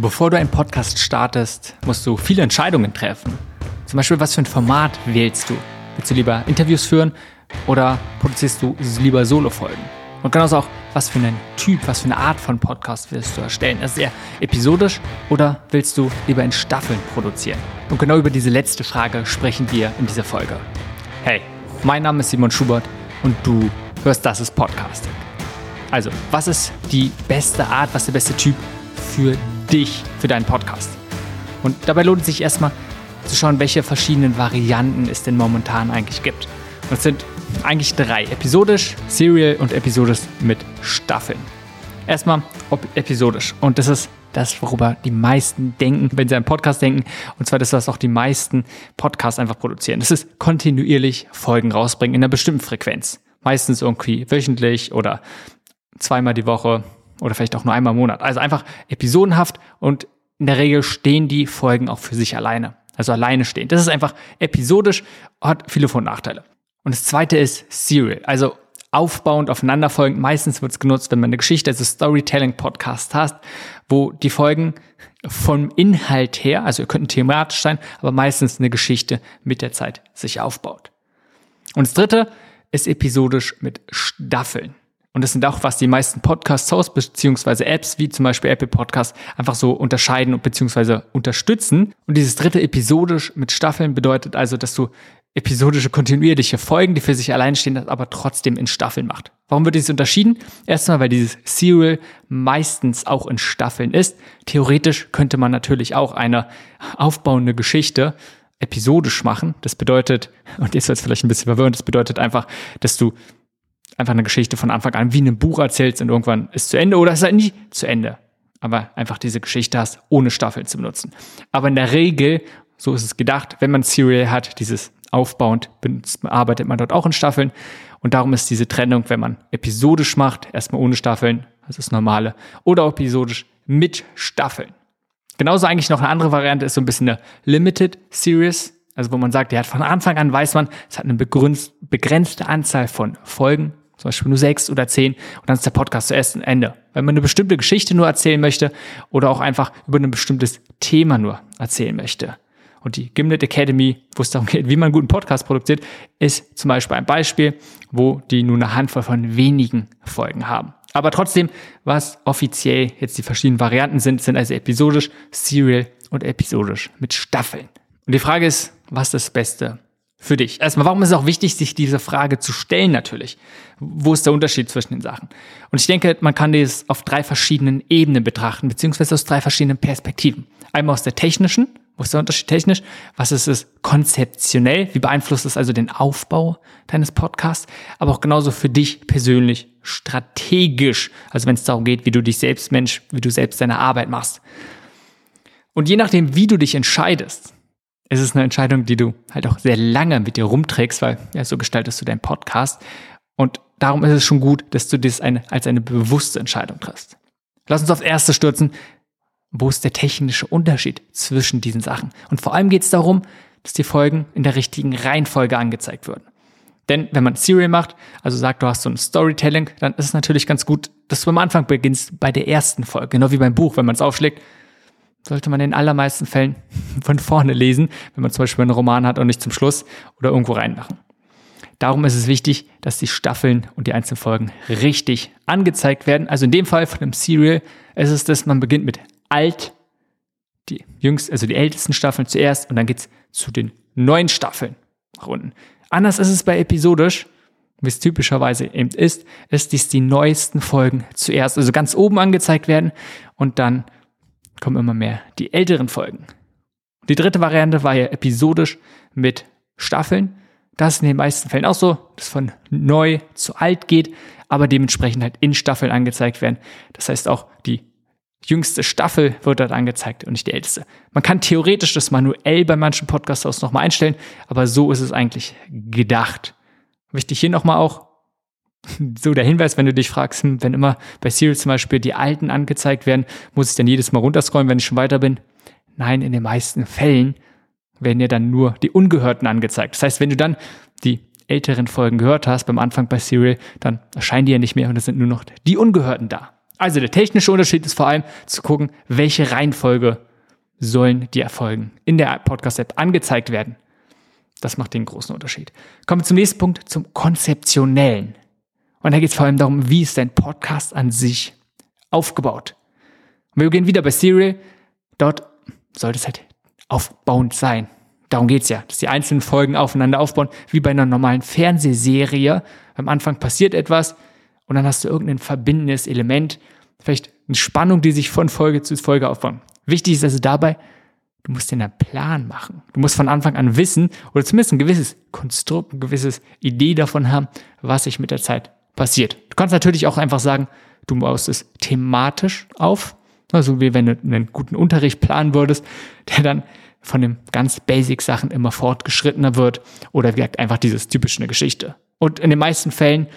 Bevor du einen Podcast startest, musst du viele Entscheidungen treffen. Zum Beispiel, was für ein Format wählst du? Willst du lieber Interviews führen oder produzierst du lieber Solo-Folgen? Und genauso auch, was für einen Typ, was für eine Art von Podcast willst du erstellen? Ist er episodisch oder willst du lieber in Staffeln produzieren? Und genau über diese letzte Frage sprechen wir in dieser Folge. Hey, mein Name ist Simon Schubert und du hörst Das ist Podcasting. Also, was ist die beste Art, was ist der beste Typ für dich, für deinen Podcast? Und dabei lohnt es sich erstmal zu schauen, welche verschiedenen Varianten es denn momentan eigentlich gibt. Und es sind eigentlich drei: episodisch, Serial und episodisch mit Staffeln. Erstmal episodisch. Und das ist das, worüber die meisten denken, wenn sie an Podcast denken. Und zwar das, was auch die meisten Podcasts einfach produzieren. Das ist kontinuierlich Folgen rausbringen in einer bestimmten Frequenz. Meistens irgendwie wöchentlich oder zweimal die Woche oder vielleicht auch nur einmal im Monat. Also einfach episodenhaft und in der Regel stehen die Folgen auch für sich alleine. Also alleine stehen. Das ist einfach episodisch, hat viele Vor- und Nachteile. Und das zweite ist Serial. Also aufbauend aufeinanderfolgend. Meistens wird es genutzt, wenn man eine Geschichte, also Storytelling-Podcast hast, wo die Folgen vom Inhalt her, also ihr könnt thematisch sein, aber meistens eine Geschichte mit der Zeit sich aufbaut. Und das dritte ist episodisch mit Staffeln. Und das sind auch, was die meisten Podcast-Hosts beziehungsweise Apps wie zum Beispiel Apple Podcast einfach so unterscheiden und beziehungsweise unterstützen. Und dieses dritte episodisch mit Staffeln bedeutet also, dass du episodische kontinuierliche Folgen, die für sich allein stehen, aber trotzdem in Staffeln macht. Warum wird dies unterschieden? Erstmal, weil dieses Serial meistens auch in Staffeln ist. Theoretisch könnte man natürlich auch eine aufbauende Geschichte episodisch machen. Das bedeutet, und jetzt wird es vielleicht ein bisschen verwirrend, das bedeutet einfach, dass du einfach eine Geschichte von Anfang an wie in einem Buch erzählst und irgendwann ist zu Ende oder ist halt nie zu Ende. Aber einfach diese Geschichte hast, ohne Staffeln zu benutzen. Aber in der Regel, so ist es gedacht, wenn man Serial hat, dieses aufbauend, arbeitet man dort auch in Staffeln. Und darum ist diese Trennung, wenn man episodisch macht, erstmal ohne Staffeln, das ist normale, oder episodisch mit Staffeln. Genauso eigentlich noch eine andere Variante ist so ein bisschen eine Limited Series, also wo man sagt, hat von Anfang an weiß man, es hat eine begrenzte Anzahl von Folgen, zum Beispiel nur sechs oder zehn, und dann ist der Podcast zuerst ein Ende. Wenn man eine bestimmte Geschichte nur erzählen möchte oder auch einfach über ein bestimmtes Thema nur erzählen möchte. Und die Gimlet Academy, wo es darum geht, wie man einen guten Podcast produziert, ist zum Beispiel ein Beispiel, wo die nur eine Handvoll von wenigen Folgen haben. Aber trotzdem, was offiziell jetzt die verschiedenen Varianten sind, sind also episodisch, serial und episodisch mit Staffeln. Und die Frage ist, was ist das Beste für dich? Erstmal, warum ist es auch wichtig, sich diese Frage zu stellen natürlich? Wo ist der Unterschied zwischen den Sachen? Und ich denke, man kann das auf drei verschiedenen Ebenen betrachten, beziehungsweise aus drei verschiedenen Perspektiven. Einmal aus der technischen, wo ist der Unterschied technisch? Was ist es konzeptionell? Wie beeinflusst es also den Aufbau deines Podcasts? Aber auch genauso für dich persönlich strategisch. Also wenn es darum geht, wie du dich selbst Mensch, wie du selbst deine Arbeit machst. Und je nachdem, wie du dich entscheidest, es ist eine Entscheidung, die du halt auch sehr lange mit dir rumträgst, weil ja, so gestaltest du deinen Podcast. Und darum ist es schon gut, dass du das eine, als eine bewusste Entscheidung triffst. Lass uns aufs Erste stürzen. Wo ist der technische Unterschied zwischen diesen Sachen? Und vor allem geht es darum, dass die Folgen in der richtigen Reihenfolge angezeigt werden. Denn wenn man Serial macht, also sagt, du hast so ein Storytelling, dann ist es natürlich ganz gut, dass du am Anfang beginnst bei der ersten Folge. Genau wie beim Buch, wenn man es aufschlägt, sollte man in allermeisten Fällen von vorne lesen, wenn man zum Beispiel einen Roman hat und nicht zum Schluss oder irgendwo reinmachen. Darum ist es wichtig, dass die Staffeln und die einzelnen Folgen richtig angezeigt werden. Also in dem Fall von einem Serial ist es, dass man beginnt mit alt, die jüngsten, also die ältesten Staffeln zuerst und dann geht's zu den neuen Staffeln nach. Anders ist es bei episodisch, wie es typischerweise eben ist, ist dies die neuesten Folgen zuerst, also ganz oben angezeigt werden und dann kommen immer mehr die älteren Folgen. Die dritte Variante war ja episodisch mit Staffeln. Das ist in den meisten Fällen auch so, dass von neu zu alt geht, aber dementsprechend halt in Staffeln angezeigt werden. Das heißt auch die jüngste Staffel wird dort angezeigt und nicht die älteste. Man kann theoretisch das manuell bei manchen Podcast-Hosts nochmal einstellen, aber so ist es eigentlich gedacht. Wichtig hier nochmal auch, so der Hinweis, wenn du dich fragst, hm, wenn immer bei Serial zum Beispiel die alten angezeigt werden, muss ich dann jedes Mal runterscrollen, wenn ich schon weiter bin? Nein, in den meisten Fällen werden ja dann nur die ungehörten angezeigt. Das heißt, wenn du dann die älteren Folgen gehört hast beim Anfang bei Serial, dann erscheinen die ja nicht mehr und es sind nur noch die ungehörten da. Also der technische Unterschied ist vor allem zu gucken, welche Reihenfolge sollen die Erfolgen in der Podcast-App angezeigt werden. Das macht den großen Unterschied. Kommen wir zum nächsten Punkt, zum Konzeptionellen. Und da geht es vor allem darum, wie ist dein Podcast an sich aufgebaut. Und wir gehen wieder bei Serial. Dort sollte es halt aufbauend sein. Darum geht es ja, dass die einzelnen Folgen aufeinander aufbauen, wie bei einer normalen Fernsehserie. Am Anfang passiert etwas und dann hast du irgendein verbindendes Element, vielleicht eine Spannung, die sich von Folge zu Folge aufbaut. Wichtig ist also dabei, du musst dir einen Plan machen. Du musst von Anfang an wissen oder zumindest ein gewisses Konstrukt, eine gewisse Idee davon haben, was sich mit der Zeit passiert. Du kannst natürlich auch einfach sagen, du baust es thematisch auf, also wie wenn du einen guten Unterricht planen würdest, der dann von den ganz basic Sachen immer fortgeschrittener wird oder wie gesagt einfach dieses typische Geschichte. Und in den meisten Fällen,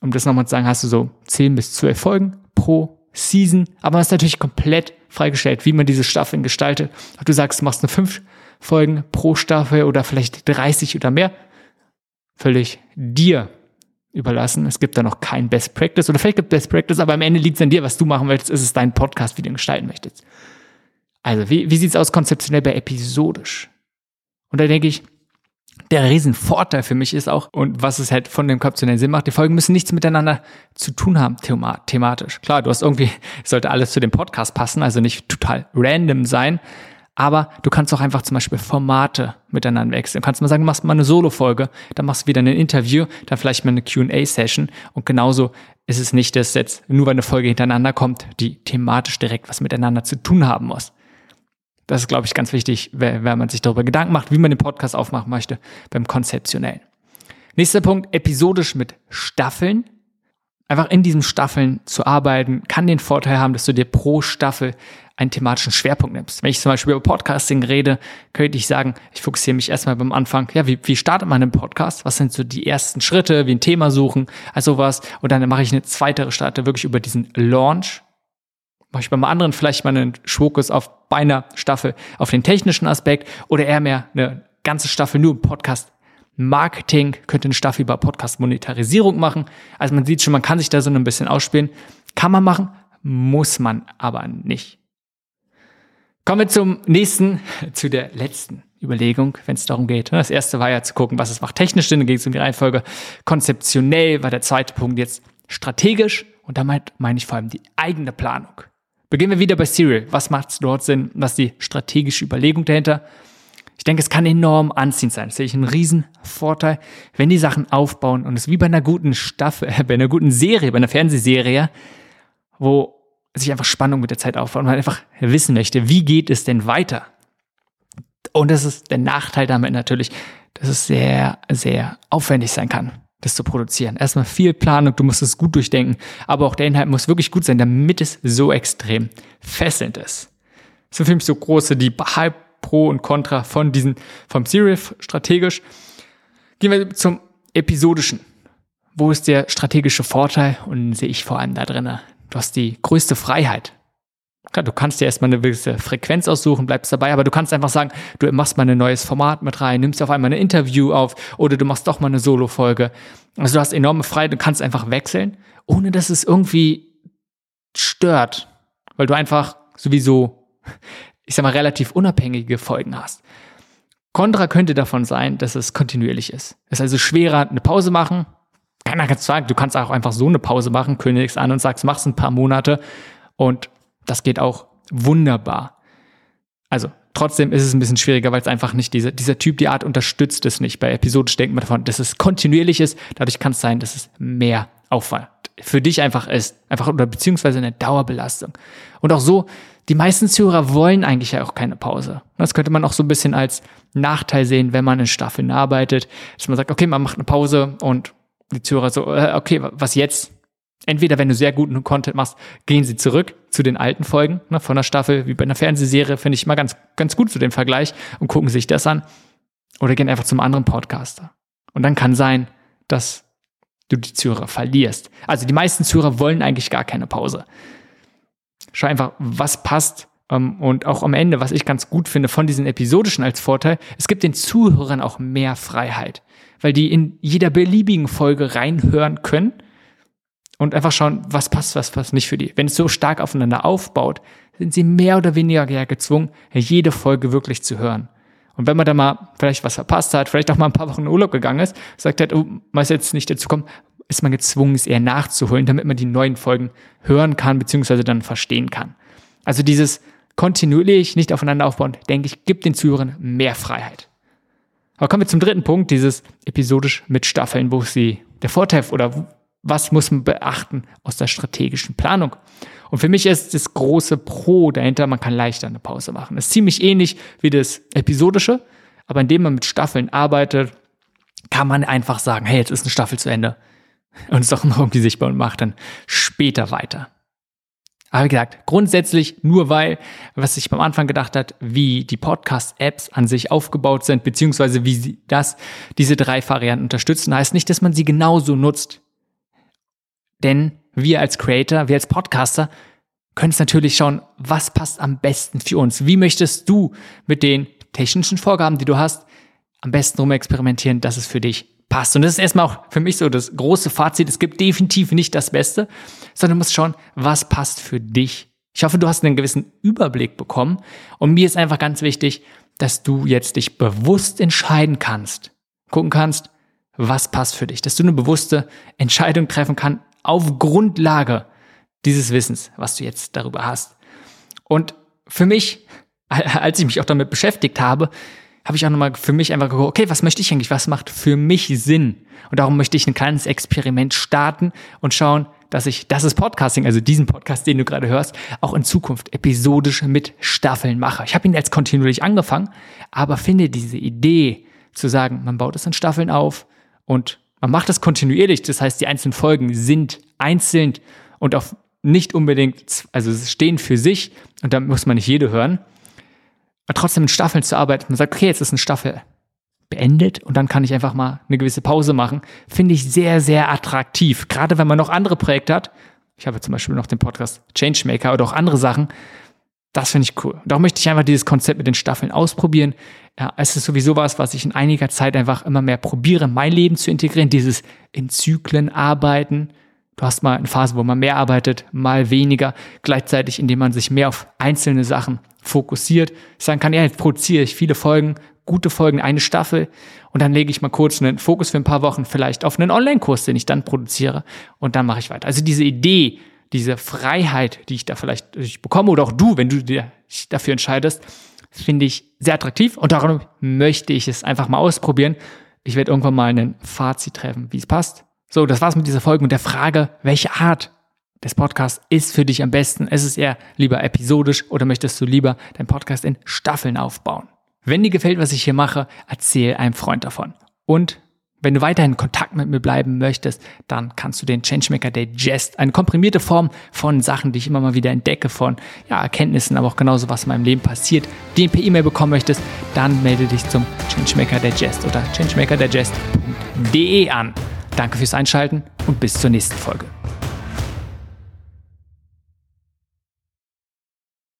um das nochmal zu sagen, hast du so 10 bis 12 Folgen pro Season, aber man ist natürlich komplett freigestellt, wie man diese Staffeln gestaltet. Ob du sagst, du machst nur 5 Folgen pro Staffel oder vielleicht 30 oder mehr, völlig dir überlassen. Es gibt da noch kein Best Practice oder vielleicht gibt es Best Practice, aber am Ende liegt es an dir, was du machen willst. Ist es dein Podcast, wie du ihn gestalten möchtest. Also, wie, wie sieht es aus konzeptionell bei episodisch? Und da denke ich, der Riesenvorteil für mich ist auch, und was es halt von dem konzeptionellen Sinn macht, die Folgen müssen nichts miteinander zu tun haben, thema thematisch. Klar, du hast irgendwie, sollte alles zu dem Podcast passen, also nicht total random sein, aber du kannst auch einfach zum Beispiel Formate miteinander wechseln. Du kannst mal sagen, du machst mal eine Solo-Folge, dann machst du wieder ein Interview, dann vielleicht mal eine Q&A-Session und genauso ist es nicht, dass jetzt nur weil eine Folge hintereinander kommt, die thematisch direkt was miteinander zu tun haben muss. Das ist, glaube ich, ganz wichtig, wenn man sich darüber Gedanken macht, wie man den Podcast aufmachen möchte beim Konzeptionellen. Nächster Punkt, episodisch mit Staffeln. Einfach in diesen Staffeln zu arbeiten, kann den Vorteil haben, dass du dir pro Staffel einen thematischen Schwerpunkt nimmst. Wenn ich zum Beispiel über Podcasting rede, könnte ich sagen, ich fokussiere mich erstmal beim Anfang, ja, wie, wie startet man einen Podcast? Was sind so die ersten Schritte, wie ein Thema suchen, also sowas. Und dann mache ich eine zweite Starte wirklich über diesen Launch, mache ich beim anderen vielleicht mal einen Fokus auf bei einer Staffel auf den technischen Aspekt oder eher mehr eine ganze Staffel nur Podcast Marketing, könnte eine Staffel über Podcast Monetarisierung machen. Also man sieht schon, man kann sich da so ein bisschen ausspielen. Kann man machen, muss man aber nicht. Kommen wir zum nächsten, zu der letzten Überlegung, wenn es darum geht. Das erste war ja zu gucken, was es macht technisch Sinn, dann ging es um die Reihenfolge. Konzeptionell war der zweite Punkt jetzt strategisch und damit meine ich vor allem die eigene Planung. Beginnen wir wieder bei Serial. Was macht dort Sinn? Was ist die strategische Überlegung dahinter? Ich denke, es kann enorm anziehend sein. Das sehe ich einen riesen Vorteil, wenn die Sachen aufbauen und es wie bei einer guten Staffel, bei einer guten Serie, bei einer Fernsehserie, wo sich einfach Spannung mit der Zeit aufbaut und man einfach wissen möchte, wie geht es denn weiter? Und das ist der Nachteil damit natürlich, dass es sehr, sehr aufwendig sein kann das zu produzieren. Erstmal viel Planung, du musst es gut durchdenken, aber auch der Inhalt muss wirklich gut sein, damit es so extrem fesselnd ist. Sind für mich so große, die Halb, Pro und Contra von diesen, vom Serial strategisch. Gehen wir zum episodischen. Wo ist der strategische Vorteil? Und sehe ich vor allem da drinne. Du hast die größte Freiheit. Klar, du kannst dir erstmal eine gewisse Frequenz aussuchen, bleibst dabei, aber du kannst einfach sagen, du machst mal ein neues Format mit rein, nimmst auf einmal ein Interview auf oder du machst doch mal eine Solo-Folge. Also du hast enorme Freiheit, du kannst einfach wechseln, ohne dass es irgendwie stört, weil du einfach sowieso, ich sag mal, relativ unabhängige Folgen hast. Contra könnte davon sein, dass es kontinuierlich ist. Es ist also schwerer, eine Pause machen. Keiner kann sagen, du kannst auch einfach so eine Pause machen, kündigst an und sagst, machst ein paar Monate und das geht auch wunderbar. Also trotzdem ist es ein bisschen schwieriger, weil es einfach nicht diese, dieser Typ, die Art unterstützt es nicht. Bei episodisch denkt man davon, dass es kontinuierlich ist. Dadurch kann es sein, dass es mehr Aufwand für dich einfach ist. Einfach oder beziehungsweise eine Dauerbelastung. Und auch so, die meisten Zuhörer wollen eigentlich ja auch keine Pause. Das könnte man auch so ein bisschen als Nachteil sehen, wenn man in Staffeln arbeitet. Dass man sagt, okay, man macht eine Pause und die Zuhörer so, äh, okay, was jetzt? Entweder, wenn du sehr guten Content machst, gehen sie zurück zu den alten Folgen ne, von der Staffel, wie bei einer Fernsehserie, finde ich mal ganz, ganz gut zu dem Vergleich und gucken sich das an. Oder gehen einfach zum anderen Podcaster. Und dann kann sein, dass du die Zuhörer verlierst. Also die meisten Zuhörer wollen eigentlich gar keine Pause. Schau einfach, was passt. Ähm, und auch am Ende, was ich ganz gut finde von diesen episodischen als Vorteil, es gibt den Zuhörern auch mehr Freiheit, weil die in jeder beliebigen Folge reinhören können und einfach schauen, was passt, was passt nicht für die. Wenn es so stark aufeinander aufbaut, sind sie mehr oder weniger ja gezwungen, jede Folge wirklich zu hören. Und wenn man da mal vielleicht was verpasst hat, vielleicht auch mal ein paar Wochen in Urlaub gegangen ist, sagt halt, oh, man ist jetzt nicht dazu kommen, ist man gezwungen, es eher nachzuholen, damit man die neuen Folgen hören kann, beziehungsweise dann verstehen kann. Also dieses kontinuierlich nicht aufeinander aufbauen, denke ich, gibt den Zuhörern mehr Freiheit. Aber kommen wir zum dritten Punkt, dieses episodisch mit Staffeln, wo sie der Vorteil oder was muss man beachten aus der strategischen Planung? Und für mich ist das große Pro dahinter, man kann leichter eine Pause machen. Das ist ziemlich ähnlich wie das episodische, aber indem man mit Staffeln arbeitet, kann man einfach sagen, hey, jetzt ist eine Staffel zu Ende. Und ist auch noch irgendwie sichtbar und macht dann später weiter. Aber wie gesagt, grundsätzlich nur weil, was ich beim Anfang gedacht hat, wie die Podcast-Apps an sich aufgebaut sind, beziehungsweise wie sie das, diese drei Varianten unterstützen, heißt nicht, dass man sie genauso nutzt. Denn wir als Creator, wir als Podcaster können es natürlich schauen, was passt am besten für uns. Wie möchtest du mit den technischen Vorgaben, die du hast, am besten rumexperimentieren, dass es für dich passt. Und das ist erstmal auch für mich so das große Fazit. Es gibt definitiv nicht das Beste, sondern du musst schauen, was passt für dich. Ich hoffe, du hast einen gewissen Überblick bekommen. Und mir ist einfach ganz wichtig, dass du jetzt dich bewusst entscheiden kannst, gucken kannst, was passt für dich, dass du eine bewusste Entscheidung treffen kannst, auf Grundlage dieses Wissens, was du jetzt darüber hast. Und für mich, als ich mich auch damit beschäftigt habe, habe ich auch nochmal für mich einfach geguckt, okay, was möchte ich eigentlich? Was macht für mich Sinn? Und darum möchte ich ein kleines Experiment starten und schauen, dass ich, das ist Podcasting, also diesen Podcast, den du gerade hörst, auch in Zukunft episodisch mit Staffeln mache. Ich habe ihn jetzt kontinuierlich angefangen, aber finde diese Idee zu sagen, man baut es in Staffeln auf und man macht das kontinuierlich, das heißt, die einzelnen Folgen sind einzeln und auch nicht unbedingt, also stehen für sich und da muss man nicht jede hören. Aber trotzdem in Staffeln zu arbeiten, man sagt, okay, jetzt ist eine Staffel beendet und dann kann ich einfach mal eine gewisse Pause machen, finde ich sehr, sehr attraktiv. Gerade wenn man noch andere Projekte hat. Ich habe zum Beispiel noch den Podcast Changemaker oder auch andere Sachen. Das finde ich cool. Und auch möchte ich einfach dieses Konzept mit den Staffeln ausprobieren. Ja, es ist sowieso was, was ich in einiger Zeit einfach immer mehr probiere, mein Leben zu integrieren, dieses in Zyklen arbeiten. Du hast mal eine Phase, wo man mehr arbeitet, mal weniger, gleichzeitig, indem man sich mehr auf einzelne Sachen fokussiert. Sagen kann, ja, jetzt produziere ich viele Folgen, gute Folgen, eine Staffel und dann lege ich mal kurz einen Fokus für ein paar Wochen vielleicht auf einen Online-Kurs, den ich dann produziere und dann mache ich weiter. Also diese Idee, diese Freiheit, die ich da vielleicht ich bekomme oder auch du, wenn du dich dafür entscheidest, finde ich sehr attraktiv und darum möchte ich es einfach mal ausprobieren. Ich werde irgendwann mal einen Fazit treffen, wie es passt. So, das war's mit dieser Folge und der Frage, welche Art des Podcasts ist für dich am besten? Ist es eher lieber episodisch oder möchtest du lieber deinen Podcast in Staffeln aufbauen? Wenn dir gefällt, was ich hier mache, erzähl einem Freund davon. Und wenn du weiterhin in Kontakt mit mir bleiben möchtest, dann kannst du den Changemaker Digest, eine komprimierte Form von Sachen, die ich immer mal wieder entdecke, von ja, Erkenntnissen, aber auch genauso, was in meinem Leben passiert, den per E-Mail bekommen möchtest, dann melde dich zum Changemaker Digest oder changemakerdigest.de an. Danke fürs Einschalten und bis zur nächsten Folge.